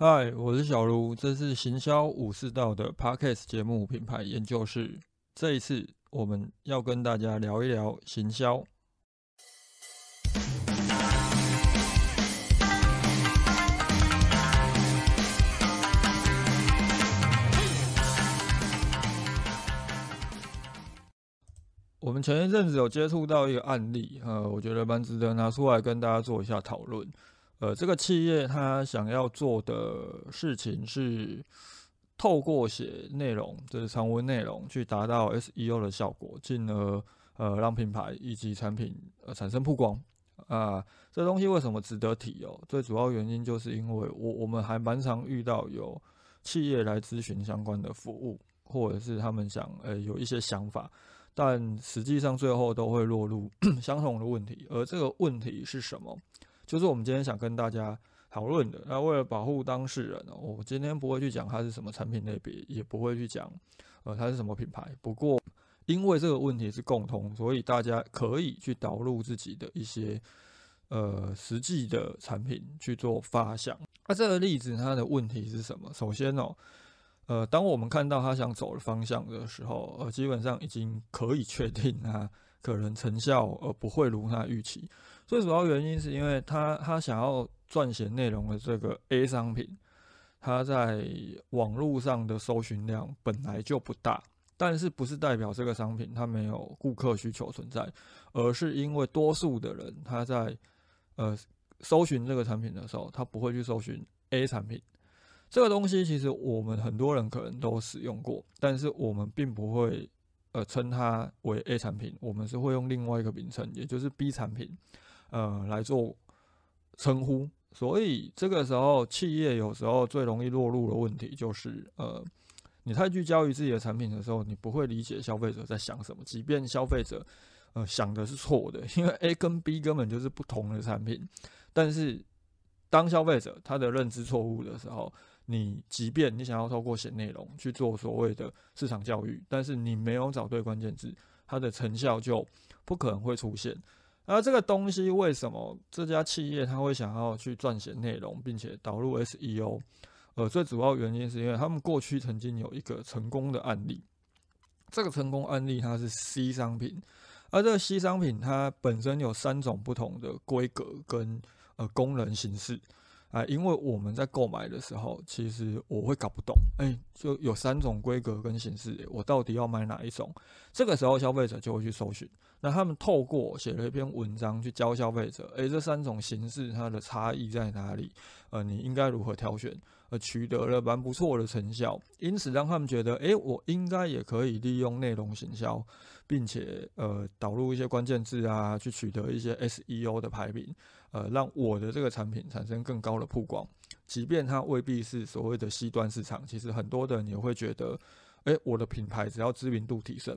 嗨，我是小卢，这是行销武士道的 Podcast 节目品牌研究室。这一次我们要跟大家聊一聊行销。我们前一阵子有接触到一个案例，呃，我觉得蛮值得拿出来跟大家做一下讨论。呃，这个企业它想要做的事情是透过写内容，就是长文内容，去达到 SEO 的效果，进而呃让品牌以及产品呃产生曝光。啊，这东西为什么值得提哦？最主要原因就是因为我我们还蛮常遇到有企业来咨询相关的服务，或者是他们想呃有一些想法。但实际上最后都会落入 相同的问题，而这个问题是什么？就是我们今天想跟大家讨论的。那为了保护当事人，我今天不会去讲它是什么产品类别，也不会去讲呃它是什么品牌。不过因为这个问题是共通，所以大家可以去导入自己的一些呃实际的产品去做发想。那这个例子它的问题是什么？首先哦。呃，当我们看到他想走的方向的时候，呃，基本上已经可以确定他可能成效呃不会如他预期。最主要原因是因为他他想要撰写内容的这个 A 商品，它在网络上的搜寻量本来就不大，但是不是代表这个商品它没有顾客需求存在，而是因为多数的人他在呃搜寻这个产品的时候，他不会去搜寻 A 产品。这个东西其实我们很多人可能都使用过，但是我们并不会呃称它为 A 产品，我们是会用另外一个名称，也就是 B 产品，呃来做称呼。所以这个时候企业有时候最容易落入的问题就是，呃，你太聚焦于自己的产品的时候，你不会理解消费者在想什么，即便消费者呃想的是错的，因为 A 跟 B 根本就是不同的产品，但是当消费者他的认知错误的时候。你即便你想要透过写内容去做所谓的市场教育，但是你没有找对关键字，它的成效就不可能会出现。而这个东西为什么这家企业他会想要去撰写内容，并且导入 SEO？呃，最主要原因是因为他们过去曾经有一个成功的案例。这个成功案例它是 C 商品，而这个 C 商品它本身有三种不同的规格跟呃功能形式。啊，因为我们在购买的时候，其实我会搞不懂，哎，就有三种规格跟形式，我到底要买哪一种？这个时候消费者就会去搜寻，那他们透过写了一篇文章去教消费者，哎，这三种形式它的差异在哪里？呃，你应该如何挑选？呃，取得了蛮不错的成效，因此让他们觉得，哎，我应该也可以利用内容行销，并且呃导入一些关键字啊，去取得一些 SEO 的排名，呃，让我的这个产品产生更高的曝光。即便它未必是所谓的 C 端市场，其实很多的人也会觉得，哎，我的品牌只要知名度提升，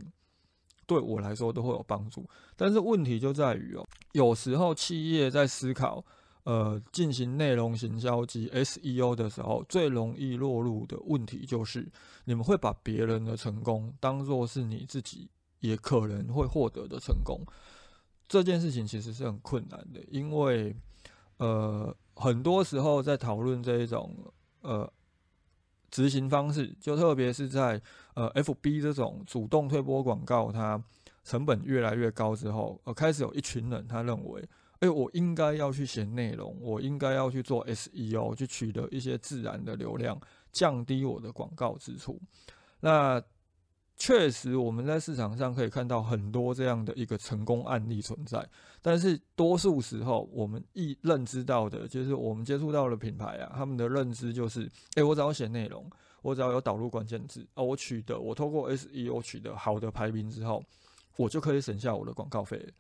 对我来说都会有帮助。但是问题就在于哦，有时候企业在思考。呃，进行内容行销及 SEO 的时候，最容易落入的问题就是，你们会把别人的成功当做是你自己也可能会获得的成功。这件事情其实是很困难的，因为呃，很多时候在讨论这一种呃执行方式，就特别是在呃 FB 这种主动推播广告，它成本越来越高之后，呃，开始有一群人他认为。哎，我应该要去写内容，我应该要去做 SEO，去取得一些自然的流量，降低我的广告支出。那确实，我们在市场上可以看到很多这样的一个成功案例存在。但是，多数时候我们一认知到的，就是我们接触到的品牌啊，他们的认知就是：哎，我只要写内容，我只要有导入关键字啊，我取得我透过 SEO 取得好的排名之后，我就可以省下我的广告费。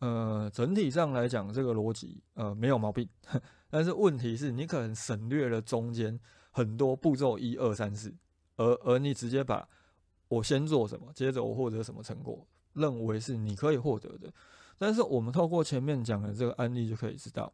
呃，整体上来讲，这个逻辑呃没有毛病，但是问题是你可能省略了中间很多步骤一二三四，而而你直接把我先做什么，接着我获得什么成果，认为是你可以获得的。但是我们透过前面讲的这个案例就可以知道，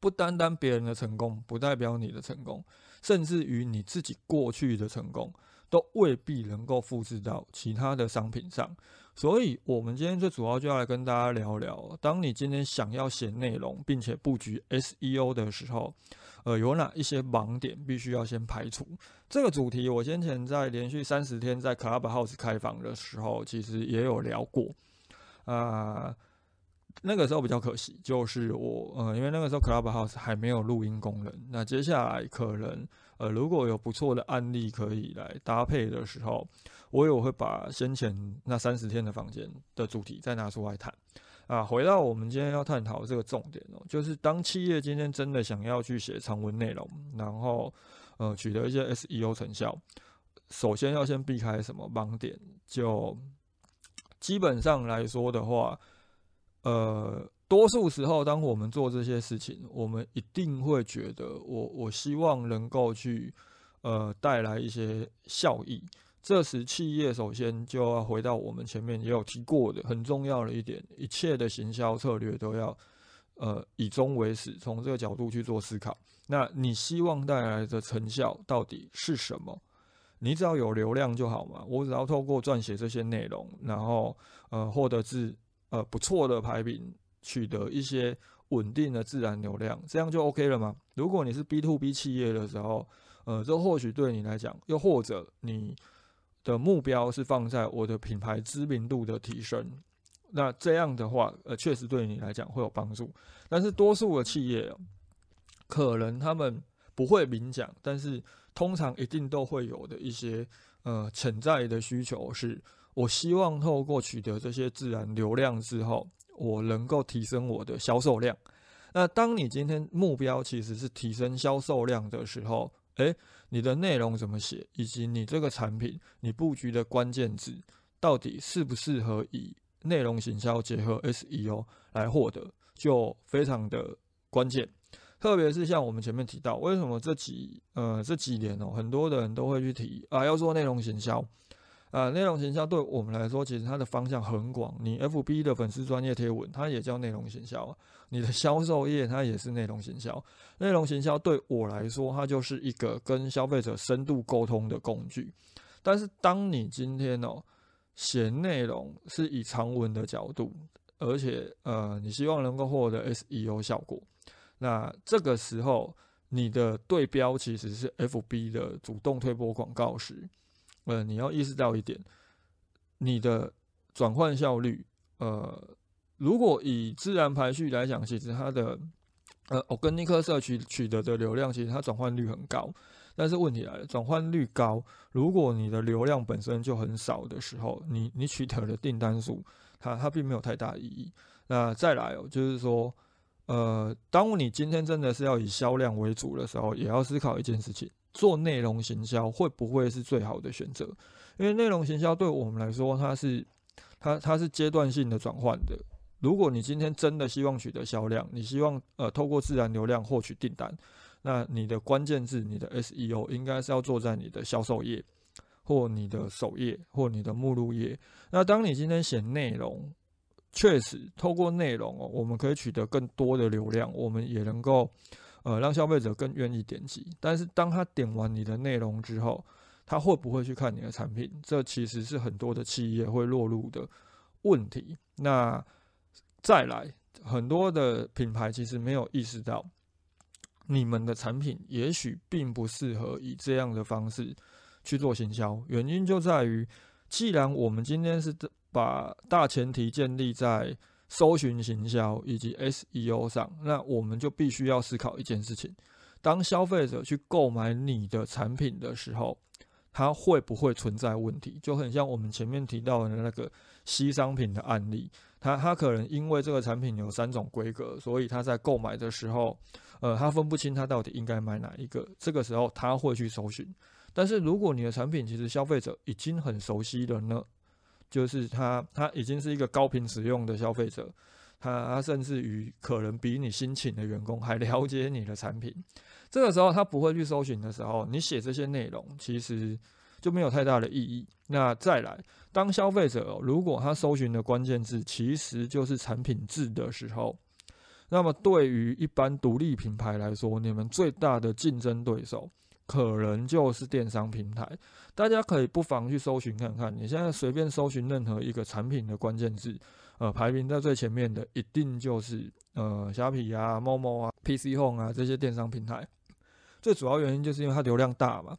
不单单别人的成功不代表你的成功，甚至于你自己过去的成功都未必能够复制到其他的商品上。所以，我们今天最主要就要来跟大家聊聊，当你今天想要写内容，并且布局 SEO 的时候，呃，有哪一些盲点必须要先排除？这个主题我先前在连续三十天在 Clubhouse 开房的时候，其实也有聊过。啊，那个时候比较可惜，就是我，呃，因为那个时候 Clubhouse 还没有录音功能。那接下来可能，呃，如果有不错的案例可以来搭配的时候，我也会把先前那三十天的房间的主题再拿出来谈。啊，回到我们今天要探讨这个重点哦，就是当企业今天真的想要去写长文内容，然后呃取得一些 SEO 成效，首先要先避开什么盲点？就基本上来说的话，呃，多数时候当我们做这些事情，我们一定会觉得我我希望能够去呃带来一些效益。这时，企业首先就要回到我们前面也有提过的很重要的一点：一切的行销策略都要，呃，以终为始，从这个角度去做思考。那你希望带来的成效到底是什么？你只要有流量就好嘛。我只要透过撰写这些内容，然后呃，获得自呃不错的排名，取得一些稳定的自然流量，这样就 OK 了吗？如果你是 B to B 企业的时候，呃，这或许对你来讲，又或者你。的目标是放在我的品牌知名度的提升，那这样的话，呃，确实对你来讲会有帮助。但是多数的企业，可能他们不会明讲，但是通常一定都会有的一些呃潜在的需求是：我希望透过取得这些自然流量之后，我能够提升我的销售量。那当你今天目标其实是提升销售量的时候，诶，你的内容怎么写，以及你这个产品你布局的关键字到底适不适合以内容行销结合 SEO 来获得，就非常的关键。特别是像我们前面提到，为什么这几呃这几年哦，很多的人都会去提啊，要做内容行销。啊，内容行销对我们来说，其实它的方向很广。你 FB 的粉丝专业贴文，它也叫内容行销；你的销售页，它也是内容行销。内容行销对我来说，它就是一个跟消费者深度沟通的工具。但是，当你今天哦写内容是以长文的角度，而且呃，你希望能够获得 SEO 效果，那这个时候你的对标其实是 FB 的主动推播广告时。呃，你要意识到一点，你的转换效率，呃，如果以自然排序来讲，其实它的呃，我跟尼克社区取得的流量，其实它转换率很高。但是问题来了，转换率高，如果你的流量本身就很少的时候，你你取得的订单数，它它并没有太大意义。那再来哦，就是说，呃，当你今天真的是要以销量为主的时候，也要思考一件事情。做内容行销会不会是最好的选择？因为内容行销对我们来说，它是它它是阶段性的转换的。如果你今天真的希望取得销量，你希望呃透过自然流量获取订单，那你的关键字、你的 SEO 应该是要做在你的销售页，或你的首页，或你的目录页。那当你今天写内容，确实透过内容哦，我们可以取得更多的流量，我们也能够。呃，让消费者更愿意点击，但是当他点完你的内容之后，他会不会去看你的产品？这其实是很多的企业会落入的问题。那再来，很多的品牌其实没有意识到，你们的产品也许并不适合以这样的方式去做行销。原因就在于，既然我们今天是把大前提建立在。搜寻行销以及 SEO 上，那我们就必须要思考一件事情：当消费者去购买你的产品的时候，它会不会存在问题？就很像我们前面提到的那个新商品的案例，他他可能因为这个产品有三种规格，所以他在购买的时候，呃，他分不清他到底应该买哪一个。这个时候他会去搜寻。但是如果你的产品其实消费者已经很熟悉了呢？就是他，他已经是一个高频使用的消费者，他甚至于可能比你新请的员工还了解你的产品。这个时候他不会去搜寻的时候，你写这些内容其实就没有太大的意义。那再来，当消费者如果他搜寻的关键字其实就是产品字的时候，那么对于一般独立品牌来说，你们最大的竞争对手可能就是电商平台。大家可以不妨去搜寻看看，你现在随便搜寻任何一个产品的关键字，呃，排名在最前面的一定就是呃虾皮啊、猫猫啊、PC Home 啊这些电商平台。最主要原因就是因为它流量大嘛，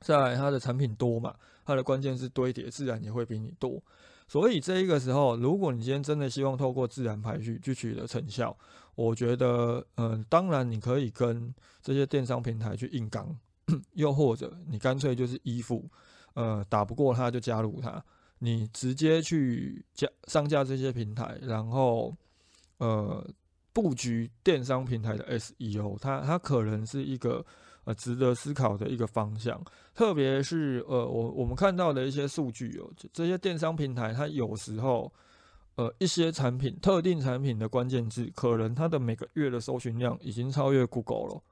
在它的产品多嘛，它的关键字堆叠自然也会比你多。所以这一个时候，如果你今天真的希望透过自然排序去取得成效，我觉得，嗯，当然你可以跟这些电商平台去硬刚，又或者你干脆就是依附，呃，打不过他就加入他，你直接去加上架这些平台，然后，呃，布局电商平台的 SEO，它它可能是一个。呃，值得思考的一个方向，特别是呃，我我们看到的一些数据哦，这些电商平台它有时候，呃，一些产品特定产品的关键字，可能它的每个月的搜寻量已经超越 Google 了。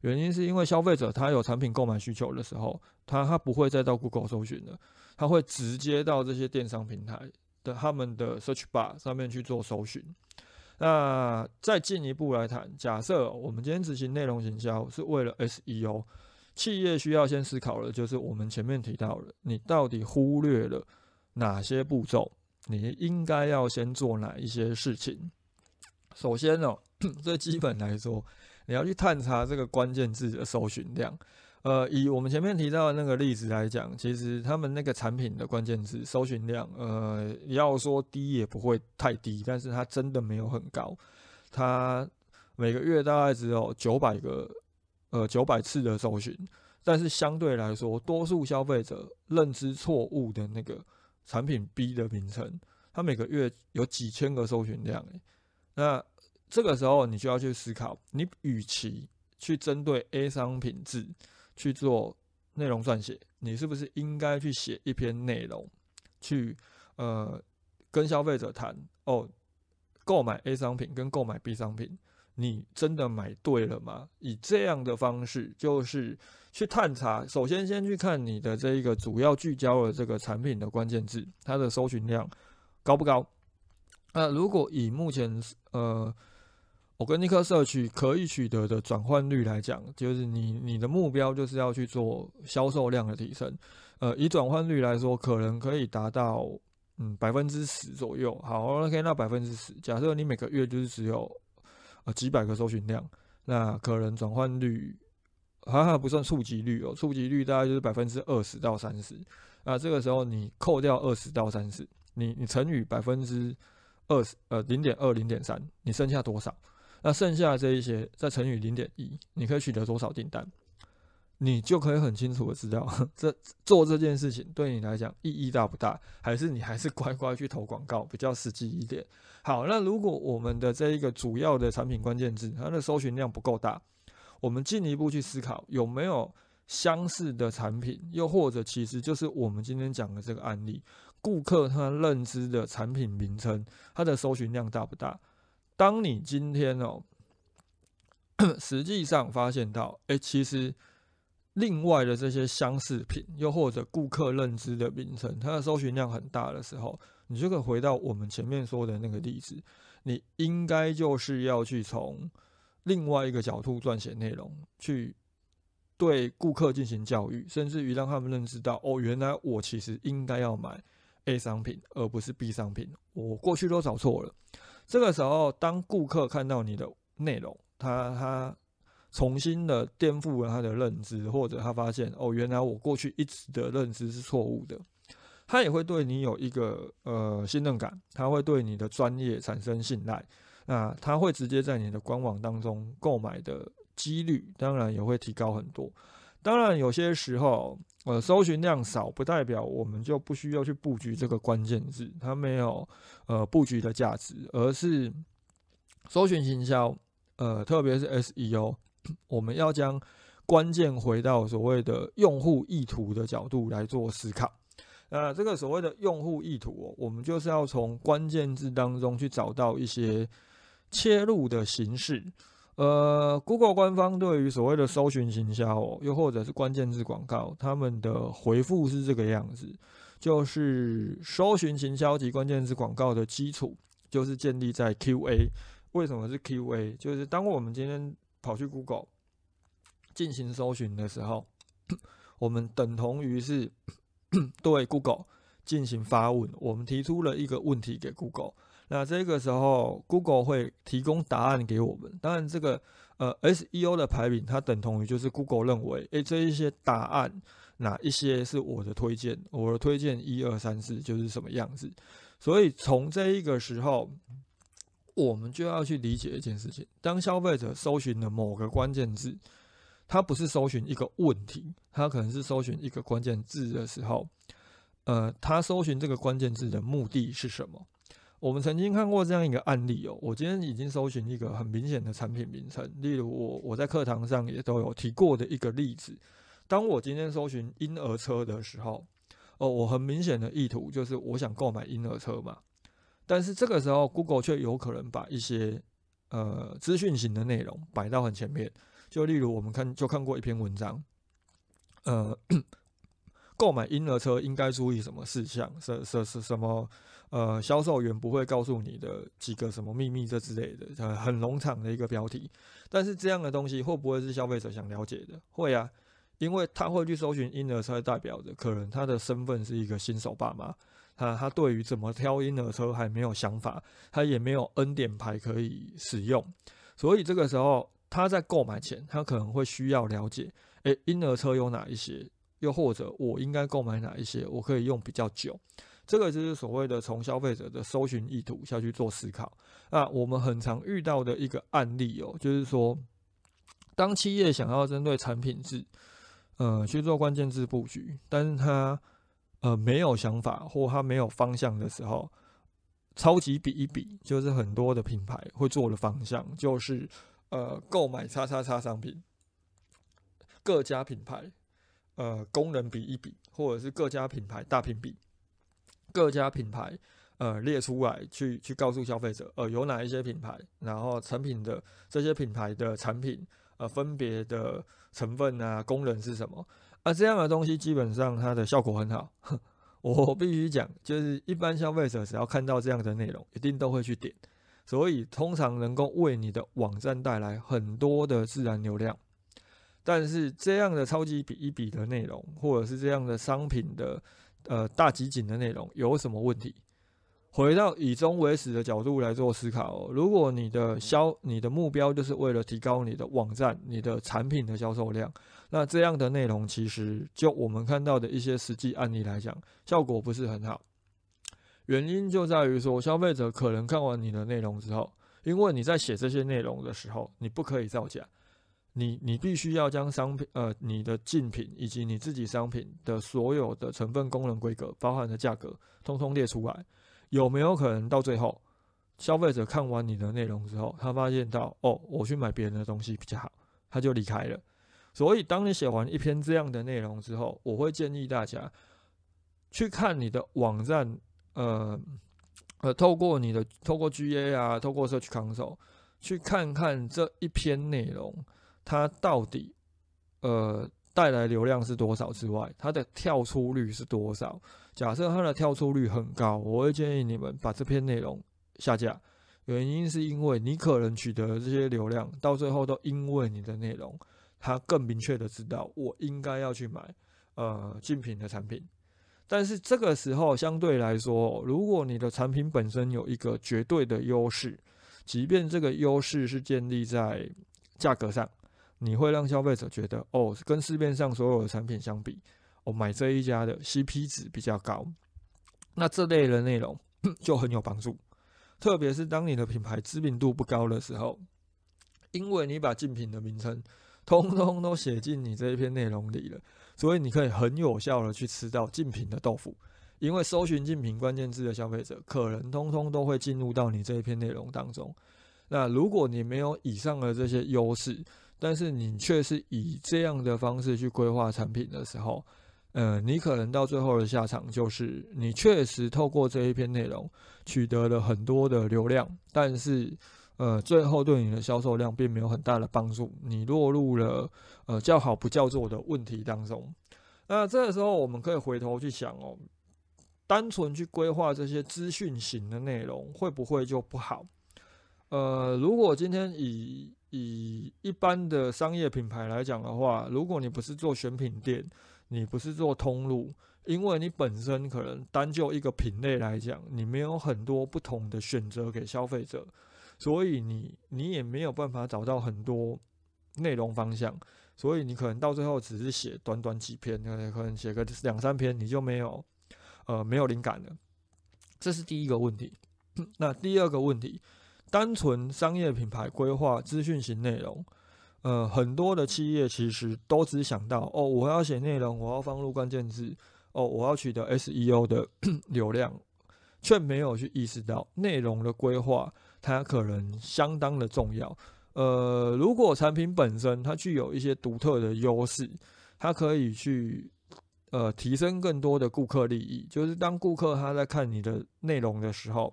原因是因为消费者他有产品购买需求的时候，他他不会再到 Google 搜寻了，他会直接到这些电商平台的他们的 Search Bar 上面去做搜寻。那再进一步来谈，假设我们今天执行内容营销是为了 SEO，企业需要先思考的，就是我们前面提到的，你到底忽略了哪些步骤？你应该要先做哪一些事情？首先哦，最基本来说，你要去探查这个关键字的搜寻量。呃，以我们前面提到的那个例子来讲，其实他们那个产品的关键字搜寻量，呃，要说低也不会太低，但是它真的没有很高，它每个月大概只有九百个，呃，九百次的搜寻，但是相对来说，多数消费者认知错误的那个产品 B 的名称，它每个月有几千个搜寻量，那这个时候你就要去思考，你与其去针对 A 商品字。去做内容撰写，你是不是应该去写一篇内容，去呃跟消费者谈哦，购买 A 商品跟购买 B 商品，你真的买对了吗？以这样的方式，就是去探查，首先先去看你的这一个主要聚焦的这个产品的关键字，它的搜寻量高不高？那如果以目前呃。我跟尼克社区可以取得的转换率来讲，就是你你的目标就是要去做销售量的提升。呃，以转换率来说，可能可以达到嗯百分之十左右。好，OK，那百分之十，假设你每个月就是只有呃几百个搜寻量，那可能转换率还还不算触及率哦，触及率大概就是百分之二十到三十。那这个时候你扣掉二十到三十，你你乘以百分之二十，呃零点二零点三，你剩下多少？那剩下这一些再乘以零点一，你可以取得多少订单？你就可以很清楚的知道，这做这件事情对你来讲意义大不大？还是你还是乖乖去投广告比较实际一点？好，那如果我们的这一个主要的产品关键字，它的搜寻量不够大，我们进一步去思考有没有相似的产品，又或者其实就是我们今天讲的这个案例，顾客他认知的产品名称，它的搜寻量大不大？当你今天哦，实际上发现到，哎，其实另外的这些相似品，又或者顾客认知的名称，它的搜寻量很大的时候，你就可以回到我们前面说的那个例子，你应该就是要去从另外一个角度撰写内容，去对顾客进行教育，甚至于让他们认知到，哦，原来我其实应该要买 A 商品，而不是 B 商品，我过去都找错了。这个时候，当顾客看到你的内容，他他重新的颠覆了他的认知，或者他发现哦，原来我过去一直的认知是错误的，他也会对你有一个呃信任感，他会对你的专业产生信赖，那他会直接在你的官网当中购买的几率，当然也会提高很多。当然，有些时候，呃，搜寻量少不代表我们就不需要去布局这个关键字，它没有呃布局的价值，而是搜寻行销，呃，特别是 SEO，我们要将关键回到所谓的用户意图的角度来做思考。那这个所谓的用户意图，我们就是要从关键字当中去找到一些切入的形式。呃，Google 官方对于所谓的搜寻行销，又或者是关键字广告，他们的回复是这个样子：，就是搜寻行销及关键字广告的基础，就是建立在 QA。为什么是 QA？就是当我们今天跑去 Google 进行搜寻的时候，我们等同于是对 Google 进行发问，我们提出了一个问题给 Google，那这个时候 Google 会提供答案给我们。当然，这个呃 SEO 的排名，它等同于就是 Google 认为，诶，这一些答案哪一些是我的推荐，我的推荐一二三四就是什么样子。所以从这一个时候，我们就要去理解一件事情：当消费者搜寻了某个关键字。他不是搜寻一个问题，他可能是搜寻一个关键字的时候，呃，他搜寻这个关键字的目的是什么？我们曾经看过这样一个案例哦。我今天已经搜寻一个很明显的产品名称，例如我我在课堂上也都有提过的一个例子。当我今天搜寻婴儿车的时候，哦，我很明显的意图就是我想购买婴儿车嘛。但是这个时候，Google 却有可能把一些呃资讯型的内容摆到很前面。就例如我们看就看过一篇文章，呃，购买婴儿车应该注意什么事项？是是是什么？呃，销售员不会告诉你的几个什么秘密这之类的，呃，很农场的一个标题。但是这样的东西会不会是消费者想了解的？会啊，因为他会去搜寻婴儿车，代表着可能他的身份是一个新手爸妈，他他对于怎么挑婴儿车还没有想法，他也没有 N 点牌可以使用，所以这个时候。他在购买前，他可能会需要了解，诶，婴儿车有哪一些？又或者我应该购买哪一些？我可以用比较久。这个就是所谓的从消费者的搜寻意图下去做思考。那我们很常遇到的一个案例哦，就是说，当企业想要针对产品字，呃，去做关键字布局，但是他呃没有想法或他没有方向的时候，超级比一比，就是很多的品牌会做的方向，就是。呃，购买叉叉叉商品，各家品牌，呃，功能比一比，或者是各家品牌大评比，各家品牌，呃，列出来去去告诉消费者，呃，有哪一些品牌，然后产品的这些品牌的产品，呃，分别的成分啊，功能是什么？啊，这样的东西基本上它的效果很好，我必须讲，就是一般消费者只要看到这样的内容，一定都会去点。所以通常能够为你的网站带来很多的自然流量，但是这样的超级比一比的内容，或者是这样的商品的呃大集锦的内容有什么问题？回到以终为始的角度来做思考，如果你的销你的目标就是为了提高你的网站、你的产品的销售量，那这样的内容其实就我们看到的一些实际案例来讲，效果不是很好。原因就在于说，消费者可能看完你的内容之后，因为你在写这些内容的时候，你不可以造假，你你必须要将商品呃你的竞品以及你自己商品的所有的成分、功能、规格，包含的价格，通通列出来。有没有可能到最后，消费者看完你的内容之后，他发现到哦，我去买别人的东西比较好，他就离开了。所以，当你写完一篇这样的内容之后，我会建议大家去看你的网站。呃呃，透过你的透过 GA 啊，透过 Search Console 去看看这一篇内容，它到底呃带来流量是多少之外，它的跳出率是多少？假设它的跳出率很高，我会建议你们把这篇内容下架。原因是因为你可能取得这些流量，到最后都因为你的内容，他更明确的知道我应该要去买呃竞品的产品。但是这个时候，相对来说，如果你的产品本身有一个绝对的优势，即便这个优势是建立在价格上，你会让消费者觉得，哦，跟市面上所有的产品相比，我买这一家的 CP 值比较高，那这类的内容就很有帮助。特别是当你的品牌知名度不高的时候，因为你把竞品的名称通通都写进你这一篇内容里了。所以你可以很有效的去吃到竞品的豆腐，因为搜寻竞品关键字的消费者可能通通都会进入到你这一篇内容当中。那如果你没有以上的这些优势，但是你却是以这样的方式去规划产品的时候，呃，你可能到最后的下场就是你确实透过这一篇内容取得了很多的流量，但是。呃，最后对你的销售量并没有很大的帮助，你落入了呃叫好不叫座的问题当中。那这个时候，我们可以回头去想哦，单纯去规划这些资讯型的内容，会不会就不好？呃，如果今天以以一般的商业品牌来讲的话，如果你不是做选品店，你不是做通路，因为你本身可能单就一个品类来讲，你没有很多不同的选择给消费者，所以你你也没有办法找到很多内容方向，所以你可能到最后只是写短短几篇，可能写个两三篇，你就没有呃没有灵感了，这是第一个问题。那第二个问题。单纯商业品牌规划资讯型内容，呃，很多的企业其实都只想到哦，我要写内容，我要放入关键字，哦，我要取得 SEO 的 流量，却没有去意识到内容的规划它可能相当的重要。呃，如果产品本身它具有一些独特的优势，它可以去呃提升更多的顾客利益，就是当顾客他在看你的内容的时候。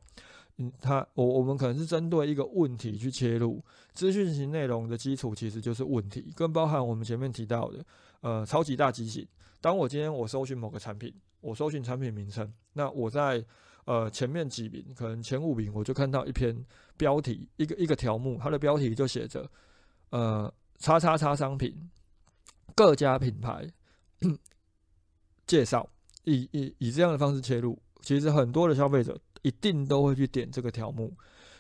嗯，他我我们可能是针对一个问题去切入，资讯型内容的基础其实就是问题，更包含我们前面提到的，呃，超级大机型。当我今天我搜寻某个产品，我搜寻产品名称，那我在呃前面几名，可能前五名，我就看到一篇标题，一个一个条目，它的标题就写着，呃，叉叉叉商品，各家品牌 介绍，以以以这样的方式切入，其实很多的消费者。一定都会去点这个条目。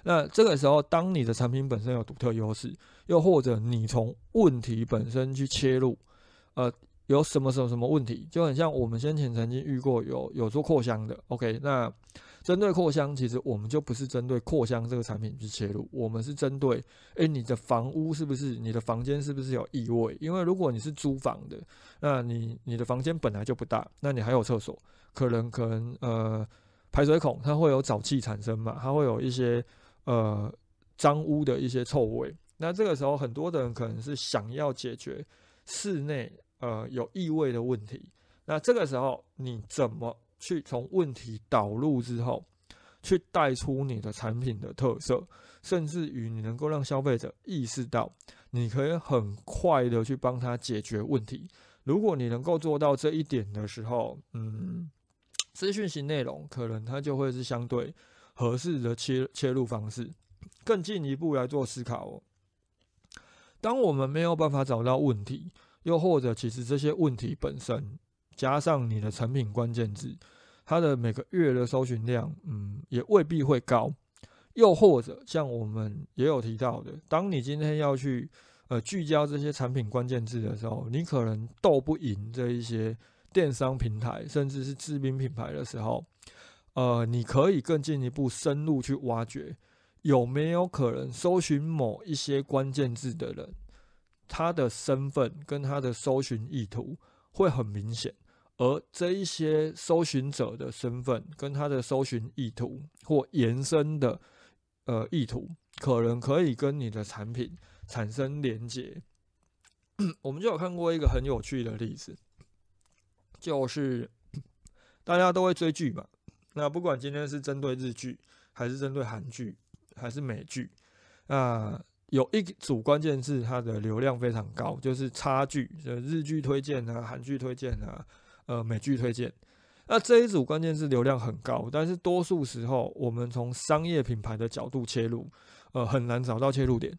那这个时候，当你的产品本身有独特优势，又或者你从问题本身去切入，呃，有什么什么什么问题，就很像我们先前曾经遇过有有做扩香的。OK，那针对扩香，其实我们就不是针对扩香这个产品去切入，我们是针对，诶，你的房屋是不是你的房间是不是有异味？因为如果你是租房的，那你你的房间本来就不大，那你还有厕所，可能可能呃。排水孔它会有沼气产生嘛？它会有一些呃脏污的一些臭味。那这个时候，很多的人可能是想要解决室内呃有异味的问题。那这个时候，你怎么去从问题导入之后，去带出你的产品的特色，甚至于你能够让消费者意识到，你可以很快的去帮他解决问题。如果你能够做到这一点的时候，嗯。资讯型内容可能它就会是相对合适的切切入方式，更进一步来做思考。当我们没有办法找到问题，又或者其实这些问题本身加上你的产品关键字，它的每个月的搜寻量，嗯，也未必会高。又或者像我们也有提到的，当你今天要去呃聚焦这些产品关键字的时候，你可能斗不赢这一些。电商平台甚至是知名品牌的时候，呃，你可以更进一步深入去挖掘，有没有可能搜寻某一些关键字的人，他的身份跟他的搜寻意图会很明显，而这一些搜寻者的身份跟他的搜寻意图或延伸的呃意图，可能可以跟你的产品产生连接。我们就有看过一个很有趣的例子。就是 大家都会追剧嘛，那不管今天是针对日剧，还是针对韩剧，还是美剧，啊，有一组关键字，它的流量非常高，就是差距，就日剧推荐啊，韩剧推荐啊，呃，美剧推荐。那这一组关键字流量很高，但是多数时候，我们从商业品牌的角度切入，呃，很难找到切入点。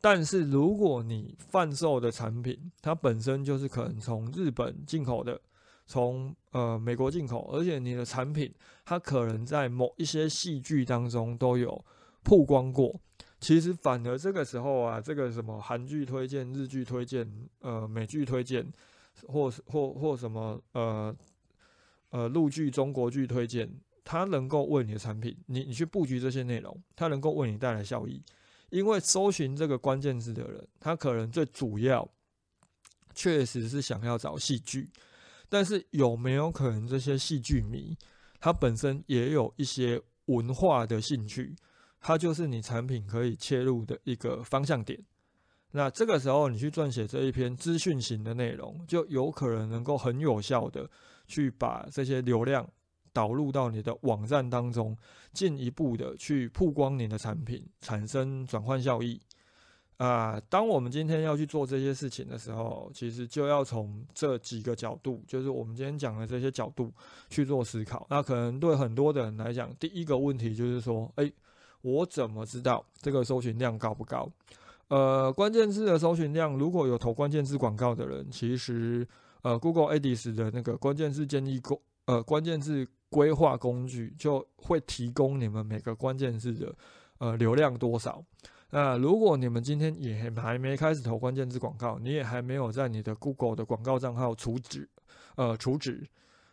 但是如果你贩售的产品，它本身就是可能从日本进口的。从呃美国进口，而且你的产品它可能在某一些戏剧当中都有曝光过。其实反而这个时候啊，这个什么韩剧推荐、日剧推荐、呃美剧推荐，或或或什么呃呃陆剧、中国剧推荐，它能够为你的产品，你你去布局这些内容，它能够为你带来效益。因为搜寻这个关键字的人，他可能最主要确实是想要找戏剧。但是有没有可能这些戏剧迷，他本身也有一些文化的兴趣，它就是你产品可以切入的一个方向点。那这个时候你去撰写这一篇资讯型的内容，就有可能能够很有效的去把这些流量导入到你的网站当中，进一步的去曝光你的产品，产生转换效益。啊，当我们今天要去做这些事情的时候，其实就要从这几个角度，就是我们今天讲的这些角度去做思考。那可能对很多的人来讲，第一个问题就是说，哎，我怎么知道这个搜寻量高不高？呃，关键字的搜寻量，如果有投关键字广告的人，其实呃，Google Ads 的那个关键字建议工呃关键字规划工具就会提供你们每个关键字的呃流量多少。那如果你们今天也还没开始投关键字广告，你也还没有在你的 Google 的广告账号储值呃储值，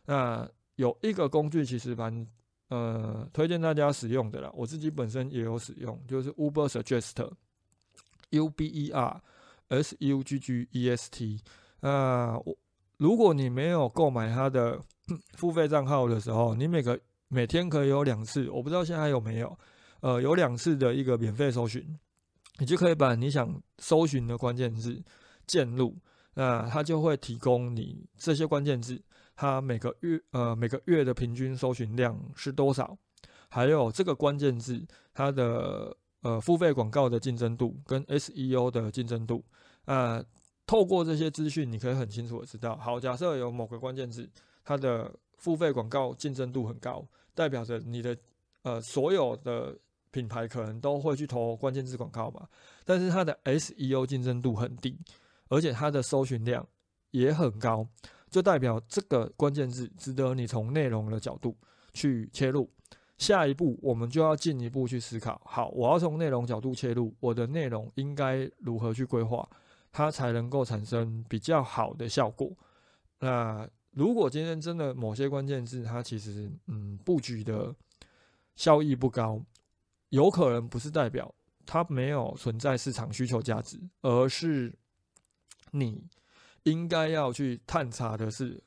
那有一个工具其实蛮呃推荐大家使用的啦，我自己本身也有使用，就是 Uber Suggest。U B E R S U G G E S T，那我如果你没有购买它的 付费账号的时候，你每个每天可以有两次，我不知道现在有没有，呃，有两次的一个免费搜寻，你就可以把你想搜寻的关键字建入，那它就会提供你这些关键字，它每个月呃每个月的平均搜寻量是多少，还有这个关键字它的。呃，付费广告的竞争度跟 SEO 的竞争度，呃，透过这些资讯，你可以很清楚的知道。好，假设有某个关键字，它的付费广告竞争度很高，代表着你的呃所有的品牌可能都会去投关键字广告嘛。但是它的 SEO 竞争度很低，而且它的搜寻量也很高，就代表这个关键字值得你从内容的角度去切入。下一步，我们就要进一步去思考。好，我要从内容角度切入，我的内容应该如何去规划，它才能够产生比较好的效果。那如果今天真的某些关键字，它其实嗯布局的效益不高，有可能不是代表它没有存在市场需求价值，而是你应该要去探查的是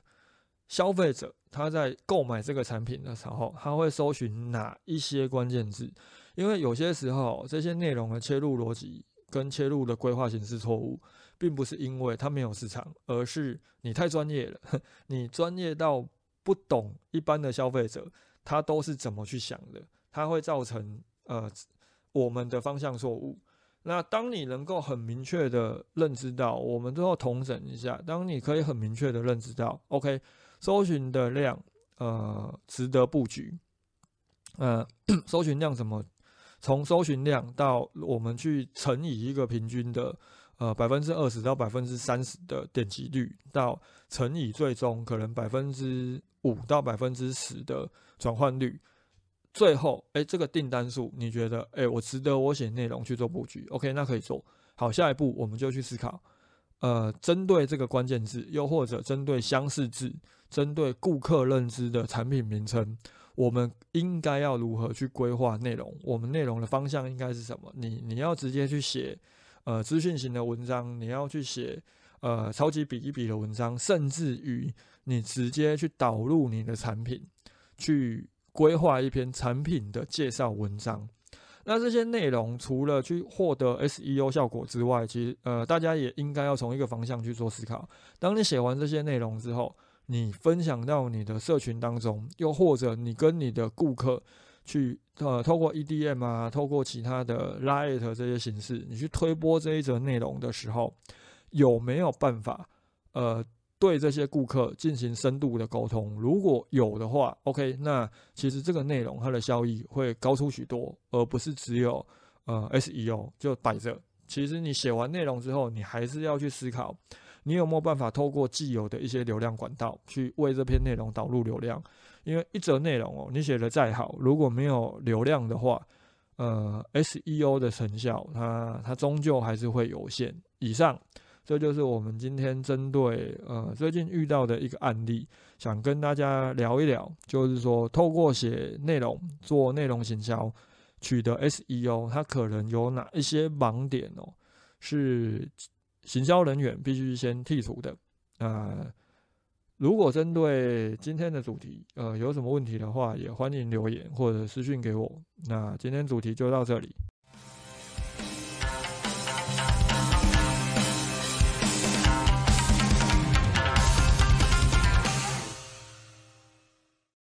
消费者。他在购买这个产品的时候，他会搜寻哪一些关键字？因为有些时候，这些内容的切入逻辑跟切入的规划形式错误，并不是因为它没有市场，而是你太专业了，你专业到不懂一般的消费者他都是怎么去想的，它会造成呃我们的方向错误。那当你能够很明确的认知到，我们都要同整一下。当你可以很明确的认知到，OK。搜寻的量，呃，值得布局。呃，搜寻量怎么？从搜寻量到我们去乘以一个平均的，呃，百分之二十到百分之三十的点击率，到乘以最终可能百分之五到百分之十的转换率，最后，哎，这个订单数，你觉得，哎，我值得我写内容去做布局？OK，那可以做。好，下一步我们就去思考，呃，针对这个关键字，又或者针对相似字。针对顾客认知的产品名称，我们应该要如何去规划内容？我们内容的方向应该是什么？你你要直接去写呃资讯型的文章，你要去写呃超级比一比的文章，甚至于你直接去导入你的产品，去规划一篇产品的介绍文章。那这些内容除了去获得 SEO 效果之外，其实呃大家也应该要从一个方向去做思考。当你写完这些内容之后，你分享到你的社群当中，又或者你跟你的顾客去呃，透过 EDM 啊，透过其他的 Light 这些形式，你去推播这一则内容的时候，有没有办法呃，对这些顾客进行深度的沟通？如果有的话，OK，那其实这个内容它的效益会高出许多，而不是只有呃 SEO 就摆着。其实你写完内容之后，你还是要去思考。你有没有办法透过既有的一些流量管道去为这篇内容导入流量？因为一则内容哦，你写的再好，如果没有流量的话，呃，SEO 的成效它它终究还是会有限。以上，这就是我们今天针对呃最近遇到的一个案例，想跟大家聊一聊，就是说透过写内容做内容行销取得 SEO，它可能有哪一些盲点哦？是。行销人员必须先剔除的。那如果针对今天的主题，呃，有什么问题的话，也欢迎留言或者私讯给我。那今天主题就到这里。